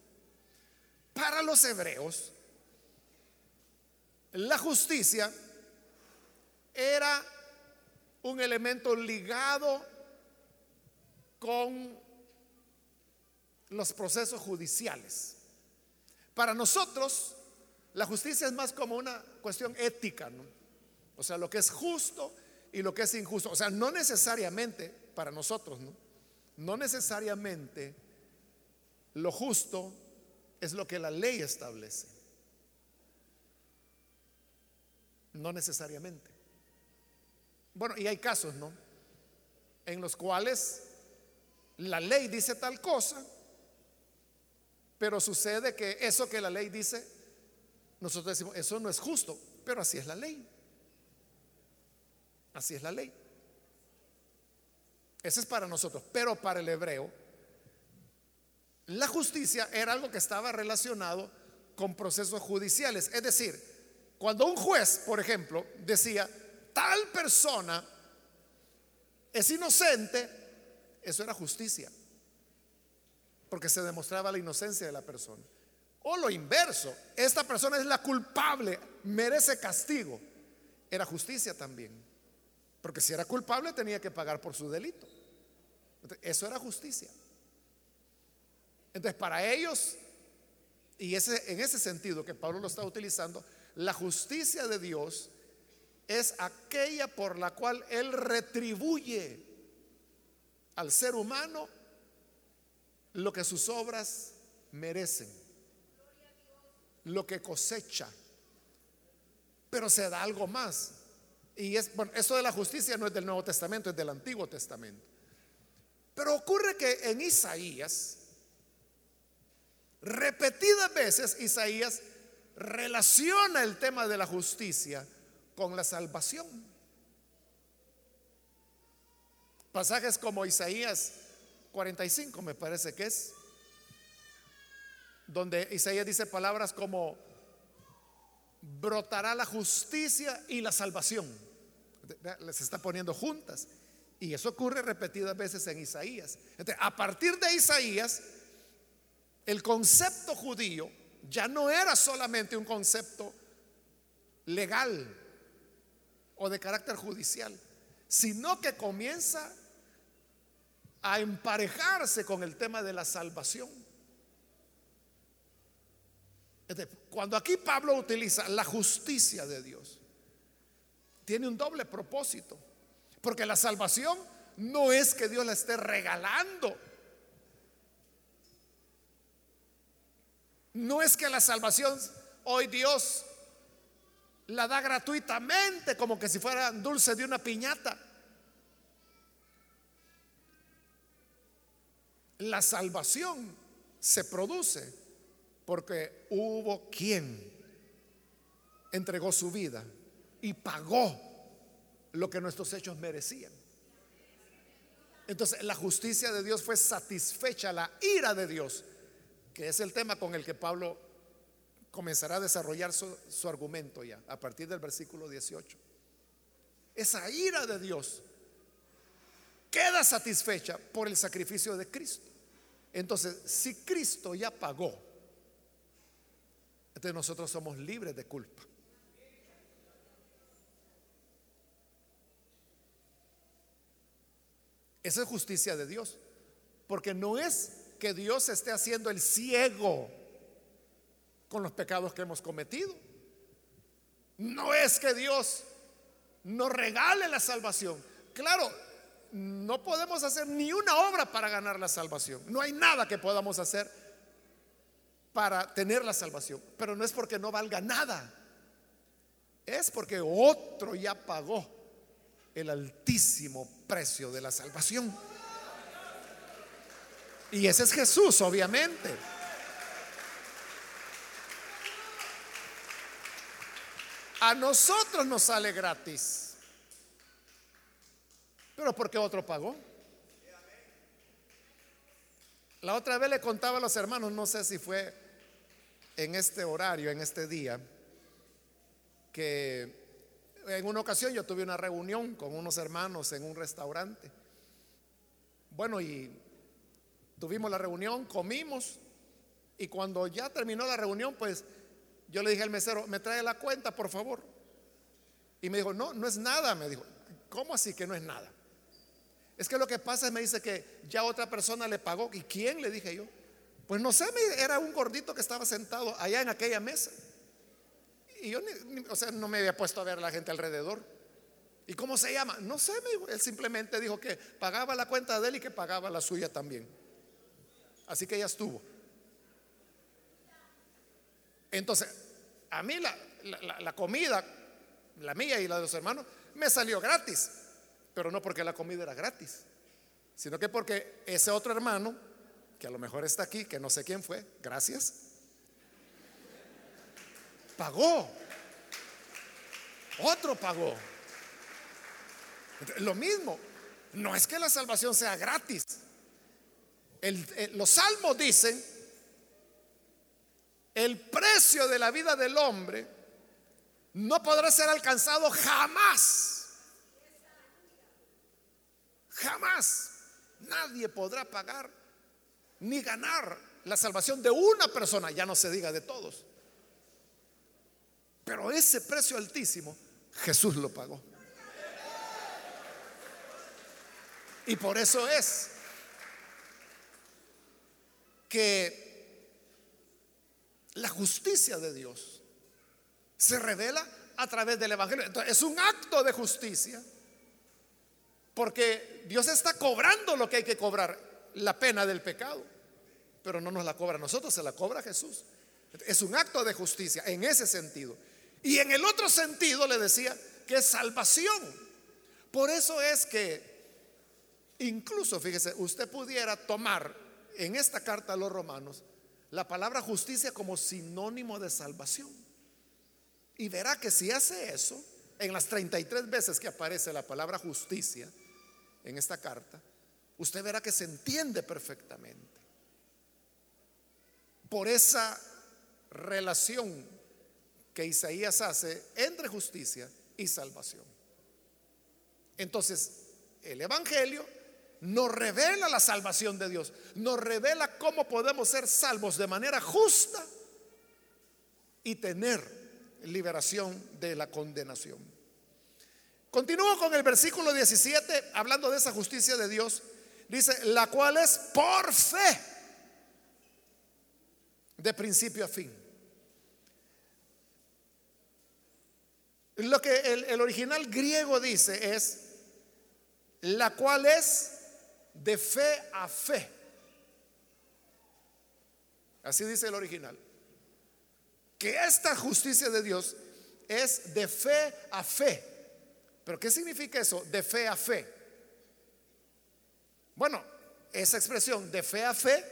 Para los hebreos, la justicia era un elemento ligado con los procesos judiciales. Para nosotros, la justicia es más como una cuestión ética, ¿no? O sea, lo que es justo y lo que es injusto. O sea, no necesariamente para nosotros, ¿no? No necesariamente lo justo es lo que la ley establece. No necesariamente. Bueno, y hay casos, ¿no? En los cuales la ley dice tal cosa, pero sucede que eso que la ley dice, nosotros decimos, eso no es justo, pero así es la ley. Así es la ley. Ese es para nosotros, pero para el hebreo, la justicia era algo que estaba relacionado con procesos judiciales. Es decir, cuando un juez, por ejemplo, decía, tal persona es inocente, eso era justicia, porque se demostraba la inocencia de la persona. O lo inverso, esta persona es la culpable, merece castigo, era justicia también, porque si era culpable tenía que pagar por su delito. Eso era justicia. Entonces, para ellos, y ese, en ese sentido que Pablo lo está utilizando, la justicia de Dios es aquella por la cual Él retribuye al ser humano lo que sus obras merecen, lo que cosecha. Pero se da algo más. Y es, bueno, eso de la justicia no es del Nuevo Testamento, es del Antiguo Testamento. Pero ocurre que en Isaías, repetidas veces Isaías relaciona el tema de la justicia con la salvación. Pasajes como Isaías 45 me parece que es, donde Isaías dice palabras como brotará la justicia y la salvación. Les está poniendo juntas. Y eso ocurre repetidas veces en Isaías. a partir de Isaías, el concepto judío ya no era solamente un concepto legal o de carácter judicial, sino que comienza a emparejarse con el tema de la salvación. Cuando aquí Pablo utiliza la justicia de Dios, tiene un doble propósito, porque la salvación no es que Dios la esté regalando, no es que la salvación hoy Dios la da gratuitamente como que si fuera dulce de una piñata. La salvación se produce porque hubo quien entregó su vida y pagó lo que nuestros hechos merecían. Entonces la justicia de Dios fue satisfecha, la ira de Dios, que es el tema con el que Pablo comenzará a desarrollar su, su, argumento ya, a partir del versículo 18. Esa ira de Dios queda satisfecha por el sacrificio de Cristo. Entonces, si Cristo ya pagó, entonces nosotros somos libres de culpa. Esa es justicia de Dios. Porque no es que Dios esté haciendo el ciego con los pecados que hemos cometido. No es que Dios nos regale la salvación. Claro, no podemos hacer ni una obra para ganar la salvación. No hay nada que podamos hacer para tener la salvación. Pero no es porque no valga nada. Es porque otro ya pagó el altísimo precio de la salvación. Y ese es Jesús, obviamente. A nosotros nos sale gratis. Pero ¿por qué otro pagó? La otra vez le contaba a los hermanos, no sé si fue en este horario, en este día, que en una ocasión yo tuve una reunión con unos hermanos en un restaurante. Bueno, y tuvimos la reunión, comimos, y cuando ya terminó la reunión, pues Yo le dije al mesero, me trae la cuenta, por favor. Y me dijo, no, no es nada. Me dijo, ¿cómo así que no es nada? Es que lo que pasa es, me dice que ya otra persona le pagó. ¿Y quién? Le dije yo. Pues no sé, era un gordito que estaba sentado allá en aquella mesa. Y yo, o sea, no me había puesto a ver a la gente alrededor. ¿Y cómo se llama? No sé. Él simplemente dijo que pagaba la cuenta de él y que pagaba la suya también. Así que ya estuvo. Entonces, a mí la, la, comida, la mía y la de los hermanos, me salió gratis. Pero no porque la comida era gratis, sino que porque ese otro hermano, que a lo mejor está aquí, que no sé quién fue, gracias, pagó. Otro pagó. Lo mismo, no es que la salvación sea gratis. los salmos dicen, el precio de la vida del hombre no podrá ser alcanzado jamás. Jamás. Nadie podrá pagar ni ganar la salvación de una persona, ya no se diga de todos. Pero ese precio altísimo, Jesús lo pagó. Y por eso es que la justicia de Dios se revela a través del Evangelio. Entonces, es un acto de justicia porque Dios está cobrando lo que hay que cobrar, la pena del pecado. Pero no nos la cobra a nosotros, se la cobra a Jesús. Es un acto de justicia en ese sentido. Y en el otro sentido le decía que es salvación. Por eso es que incluso, fíjese, usted pudiera tomar en esta carta a los romanos la palabra justicia como sinónimo de salvación. Y verá que si hace eso, en las 33 veces que aparece la palabra justicia en esta carta, usted verá que se entiende perfectamente. Por esa relación que Isaías hace entre justicia y salvación. Entonces, el Evangelio nos revela la salvación de Dios, nos revela cómo podemos ser salvos de manera justa y tener liberación de la condenación. Continúo con el versículo 17, hablando de esa justicia de Dios. Dice, la cual es por fe, de principio a fin. Lo que el, original griego dice es, la cual es de fe a fe. Así dice el original. Que esta justicia de Dios es de fe a fe. Pero ¿qué significa eso? De fe a fe. Bueno, esa expresión de fe a fe,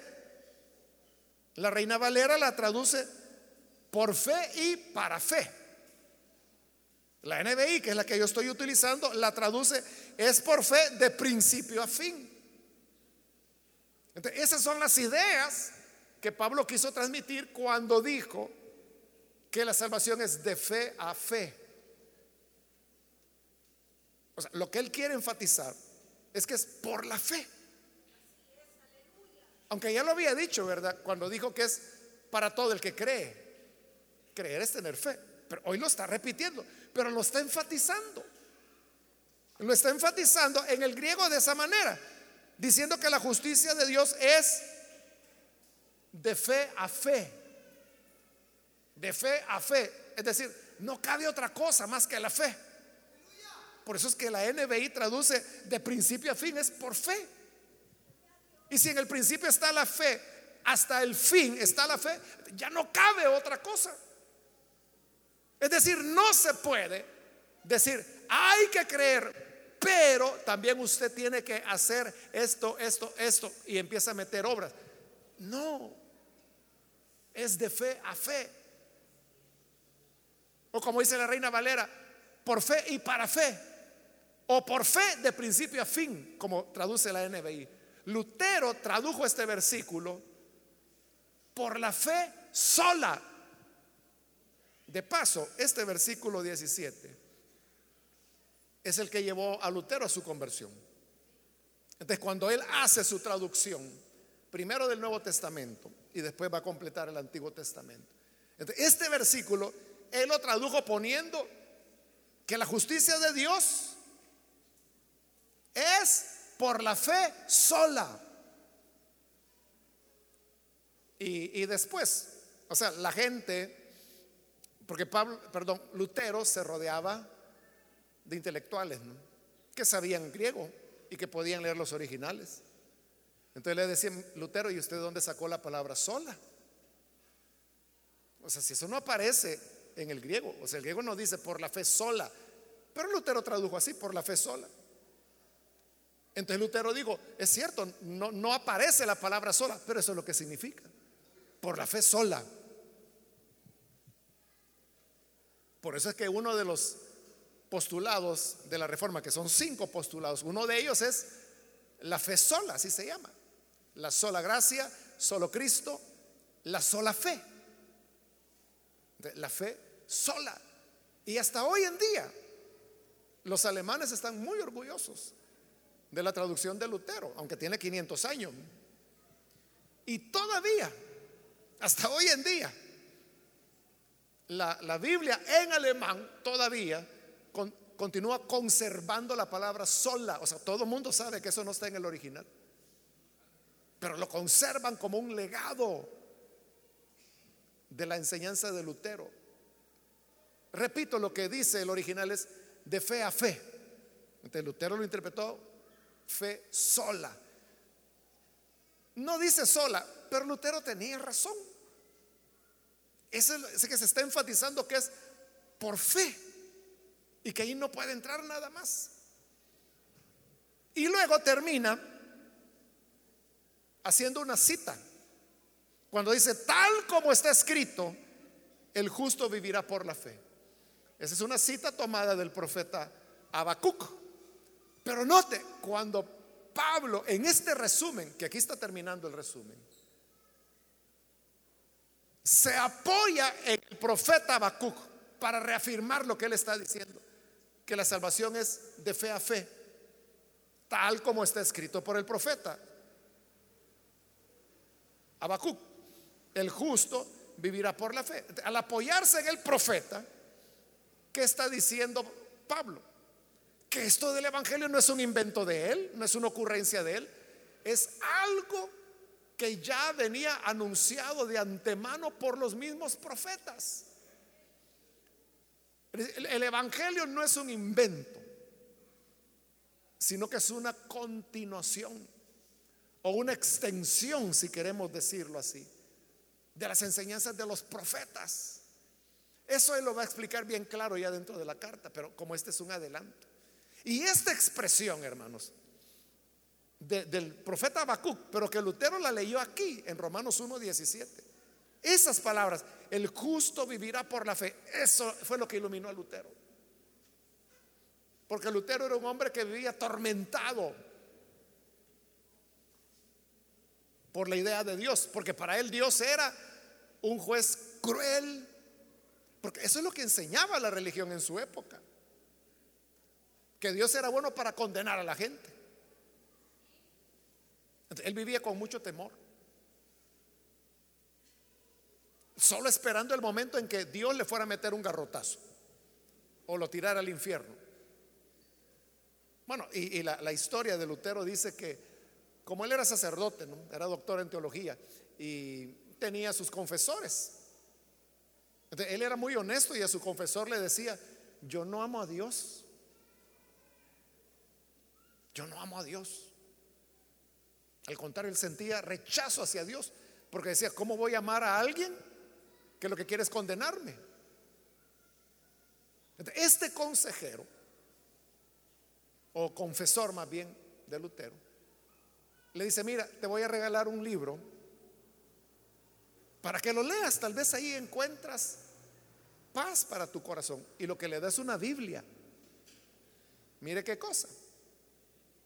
la Reina Valera la traduce por fe y para fe. La NBI, que es la que yo estoy utilizando, la traduce es por fe de principio a fin. Entonces, esas son las ideas que Pablo quiso transmitir cuando dijo que la salvación es de fe a fe. O sea, lo que él quiere enfatizar es que es por la fe. Aunque ya lo había dicho, ¿verdad? Cuando dijo que es para todo el que cree. Creer es tener fe. Pero hoy lo está repitiendo pero lo está enfatizando. Lo está enfatizando en el griego de esa manera, diciendo que la justicia de Dios es de fe a fe. De fe a fe. Es decir, no cabe otra cosa más que la fe. Por eso es que la NBI traduce de principio a fin, es por fe. Y si en el principio está la fe, hasta el fin está la fe, ya no cabe otra cosa. Es decir, no se puede decir, hay que creer, pero también usted tiene que hacer esto, esto, esto, y empieza a meter obras. No, es de fe a fe. O como dice la reina Valera, por fe y para fe. O por fe de principio a fin, como traduce la NBI. Lutero tradujo este versículo por la fe sola de paso, este versículo 17 es el que llevó a Lutero a su conversión. Entonces, cuando él hace su traducción, primero del Nuevo Testamento y después va a completar el Antiguo Testamento, Este versículo él lo tradujo poniendo que la justicia de Dios es por la fe sola. Y, después, o sea, la gente, porque Pablo, perdón, Lutero se rodeaba de intelectuales, que sabían griego y que podían leer los originales. Entonces le decían, Lutero, ¿y usted dónde sacó la palabra sola? O sea, si eso no aparece en el griego, o sea, el griego no dice por la fe sola, pero Lutero tradujo así, por la fe sola. Entonces Lutero dijo, es cierto, no, no aparece la palabra sola, pero eso es lo que significa, por la fe sola. Por eso es que uno de los postulados de la reforma, que son cinco postulados, uno de ellos es la fe sola, así se llama. La sola gracia, solo Cristo, la sola fe. La fe sola. Y hasta hoy en día, los alemanes están muy orgullosos de la traducción de Lutero, aunque tiene 500 años. Y todavía, hasta hoy en día, la, Biblia en alemán todavía continúa conservando la palabra sola. O sea, todo el mundo sabe que eso no está en el original. Pero lo conservan como un legado de la enseñanza de Lutero. Repito, lo que dice el original es de fe a fe. Lutero lo interpretó fe sola. No dice sola, pero Lutero tenía razón. Ese es que se está enfatizando que es por fe y que ahí no puede entrar nada más. Y luego termina haciendo una cita. Cuando dice, tal como está escrito, el justo vivirá por la fe. Esa es una cita tomada del profeta Habacuc. Pero note, cuando Pablo, en este resumen, que aquí está terminando el resumen, se apoya en el profeta Habacuc para reafirmar lo que él está diciendo, que la salvación es de fe a fe, tal como está escrito por el profeta. Habacuc, el justo vivirá por la fe. Al apoyarse en el profeta, ¿qué está diciendo Pablo? Que esto del Evangelio no es un invento de él, no es una ocurrencia de él, es algo que ya venía anunciado de antemano por los mismos profetas. El Evangelio no es un invento, sino que es una continuación o una extensión, si queremos decirlo así, de las enseñanzas de los profetas. Eso él lo va a explicar bien claro ya dentro de la carta, pero como este es un adelanto. Y esta expresión, hermanos, del profeta Habacuc, pero que Lutero la leyó aquí en Romanos 1:17. Esas palabras, el justo vivirá por la fe, eso fue lo que iluminó a Lutero. Porque Lutero era un hombre que vivía atormentado por la idea de Dios, porque para él Dios era un juez cruel, porque eso es lo que enseñaba la religión en su época que Dios era bueno para condenar a la gente. Él vivía con mucho temor. Solo esperando el momento en que Dios le fuera a meter un garrotazo o lo tirara al infierno. Bueno, y, la, historia de Lutero dice que como él era sacerdote, era doctor en teología y tenía sus confesores. él era muy honesto y a su confesor le decía, yo no amo a Dios yo no amo a Dios. Al contrario, él sentía rechazo hacia Dios, porque decía, ¿cómo voy a amar a alguien que lo que quiere es condenarme? Este consejero, o confesor más bien de Lutero, le dice, mira, te voy a regalar un libro para que lo leas, tal vez ahí encuentras paz para tu corazón. Y lo que le da es una Biblia. Mire qué cosa.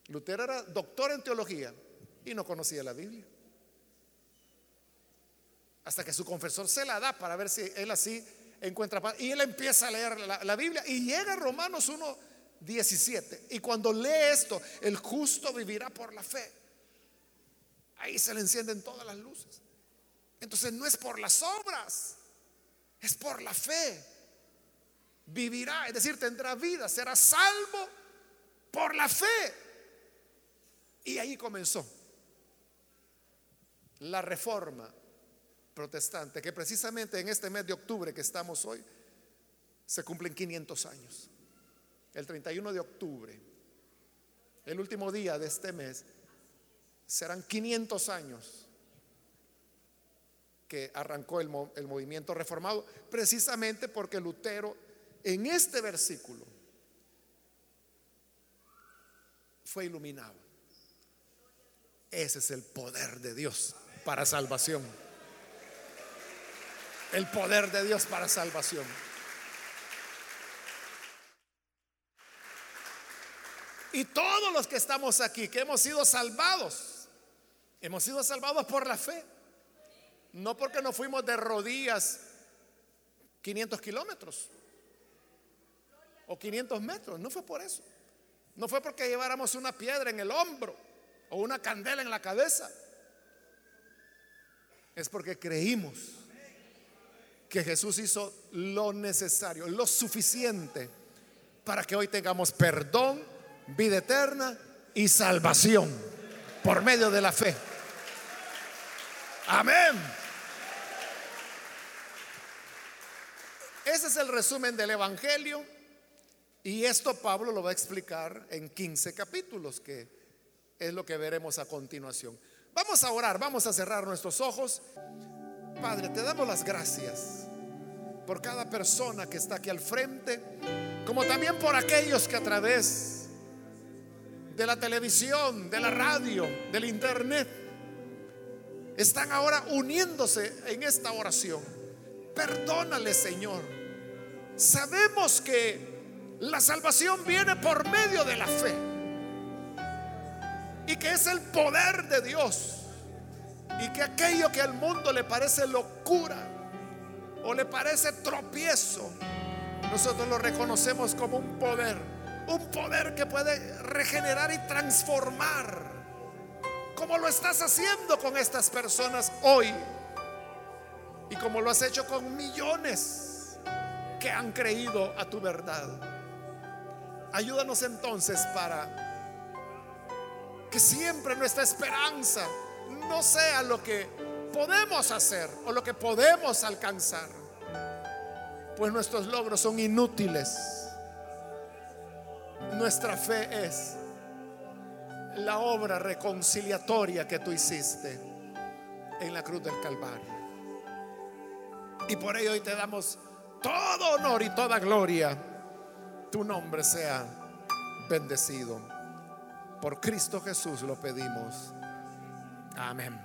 Lutero era doctor en teología y no conocía la Biblia. Hasta que su confesor se la da para ver si él así encuentra paz. Y él empieza a leer la, Biblia y llega a Romanos 1, 17. Y cuando lee esto, el justo vivirá por la fe. Ahí se le encienden todas las luces. Entonces no es por las obras, Es por la fe. Vivirá, es decir, tendrá vida, será salvo por la fe. Y ahí comenzó la reforma protestante, que precisamente en este mes de octubre que estamos hoy, se cumplen 500 años. El 31 de octubre, el último día de este mes, serán 500 años que arrancó el, el movimiento reformado, precisamente porque Lutero en este versículo fue iluminado. Ese es el poder de Dios para salvación. El poder de Dios para salvación. Y todos los que estamos aquí, que hemos sido salvados, hemos sido salvados por la fe. No porque nos fuimos de rodillas 500 kilómetros o 500 metros, no fue por eso. No fue porque lleváramos una piedra en el hombro o una candela en la cabeza. Es porque creímos que Jesús hizo lo necesario, lo suficiente para que hoy tengamos perdón vida eterna y salvación por medio de la fe. Amén. Ese es el resumen del Evangelio y esto Pablo lo va a explicar en 15 capítulos, que es lo que veremos a continuación. Vamos a orar, vamos a cerrar nuestros ojos. Padre, te damos las gracias por cada persona que está aquí al frente, como también por aquellos que a través de la televisión, de la radio, del internet, están ahora uniéndose en esta oración. Perdónale, Señor. Sabemos que la salvación viene por medio de la fe y que es el poder de Dios y que aquello que al mundo le parece locura o le parece tropiezo, nosotros lo reconocemos como un poder un poder que puede regenerar y transformar, como lo estás haciendo con estas personas hoy y como lo has hecho con millones que han creído a tu verdad. Ayúdanos entonces para que siempre nuestra esperanza no sea lo que podemos hacer o lo que podemos alcanzar, pues nuestros logros son inútiles nuestra fe es la obra reconciliatoria que tú hiciste en la cruz del Calvario. Y por ello hoy te damos todo honor y toda gloria. Tu nombre sea bendecido. Por Cristo Jesús lo pedimos. Amén.